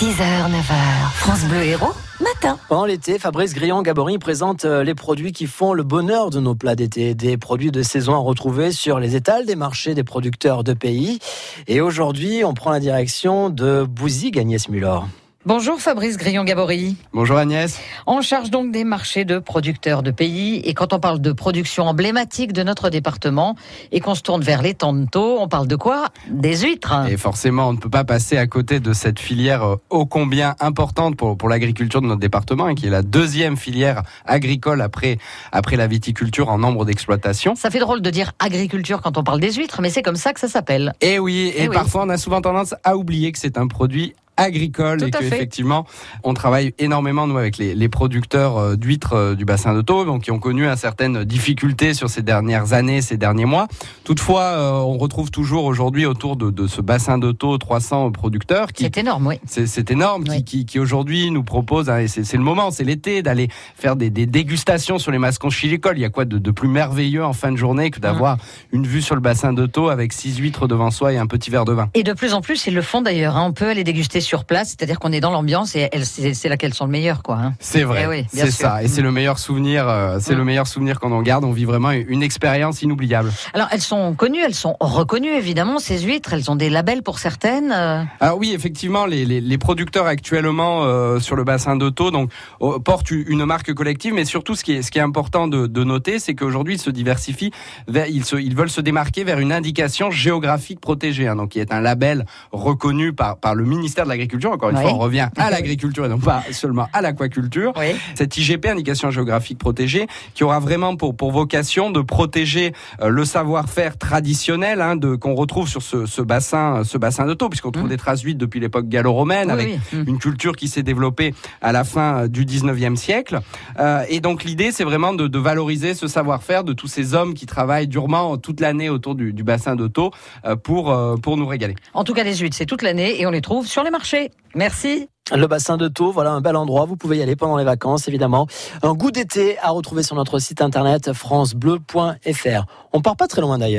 6h, 9h, France Bleu Héros, matin. Pendant l'été, Fabrice Grillon-Gabory présente euh, les produits qui font le bonheur de nos plats d'été. Des produits de saison à retrouver sur les étals des marchés des producteurs de pays. Et aujourd'hui, on prend la direction de Bouzig, Agnès Muller. Bonjour Fabrice Grillon-Gabory. Bonjour Agnès. On charge donc des marchés de producteurs de pays et quand on parle de production emblématique de notre département et qu'on se tourne vers les Tantos, on parle de quoi? Des huîtres. Et forcément, on ne peut pas passer à côté de cette filière euh, ô combien importante pour, pour l'agriculture de notre département, hein, qui est la deuxième filière agricole après, après la viticulture en nombre d'exploitations. Ça fait drôle de dire agriculture quand on parle des huîtres, mais c'est comme ça que ça s'appelle. Et oui, et, Eh oui. parfois on a souvent tendance à oublier que c'est un produit agricole et qu'effectivement on travaille énormément nous avec les, les producteurs euh, d'huîtres euh, du bassin de Thau donc qui ont connu un certaines difficultés sur ces dernières années ces derniers mois toutefois euh, on retrouve toujours aujourd'hui autour de, de ce bassin de Thau 300 producteurs qui C'est énorme, oui. c'est énorme qui, Oui. qui, qui aujourd'hui nous propose, hein, et c'est le moment, c'est l'été, d'aller faire des, des dégustations sur les mascons chilicoles. Il y a quoi de, de plus merveilleux en fin de journée que d'avoir une vue sur le bassin de Thau avec six huîtres devant soi et un petit verre de vin? Et de plus en plus, ils le font d'ailleurs. hein. On peut aller déguster sur place, c'est-à-dire qu'on est dans l'ambiance et c'est là qu'elles sont le meilleur, quoi. hein. C'est vrai, Eh oui, c'est ça, et c'est le meilleur souvenir, euh, c'est Mm. le meilleur souvenir qu'on en garde. On vit vraiment une expérience inoubliable. Alors, elles sont connues, elles sont reconnues, évidemment, ces huîtres. Elles ont des labels pour certaines. euh, Alors oui, effectivement, les, les, les producteurs actuellement euh, sur le bassin d'Auto donc portent une marque collective, mais surtout ce qui est, ce qui est important de, de noter, c'est qu'aujourd'hui ils se diversifient, vers, ils, se, ils veulent se démarquer vers une indication géographique protégée, hein, donc qui est un label reconnu par, par le ministère de l'Agriculture. Encore une Oui. fois, on revient à l'agriculture et non pas seulement à l'aquaculture Oui. cette IGP, indication géographique protégée, qui aura vraiment pour, pour vocation de protéger euh, le savoir-faire traditionnel hein, de qu'on retrouve sur ce, ce bassin, ce bassin de Thau, puisqu'on trouve Mhm. des traces huîtres depuis l'époque gallo-romaine, Oui, avec oui. Mm. une culture qui s'est développée à la fin euh, du 19e siècle. Euh, et donc l'idée, c'est vraiment de, de valoriser ce savoir-faire de tous ces hommes qui travaillent durement toute l'année autour du, du bassin de euh, pour, euh, pour nous régaler. En tout cas, les huîtres, c'est toute l'année et on les trouve sur les marchés. Merci. Le bassin de Thau, voilà un bel endroit. Vous pouvez y aller pendant les vacances, évidemment. Un goût d'été à retrouver sur notre site internet francebleu.fr. On part pas très loin d'ailleurs.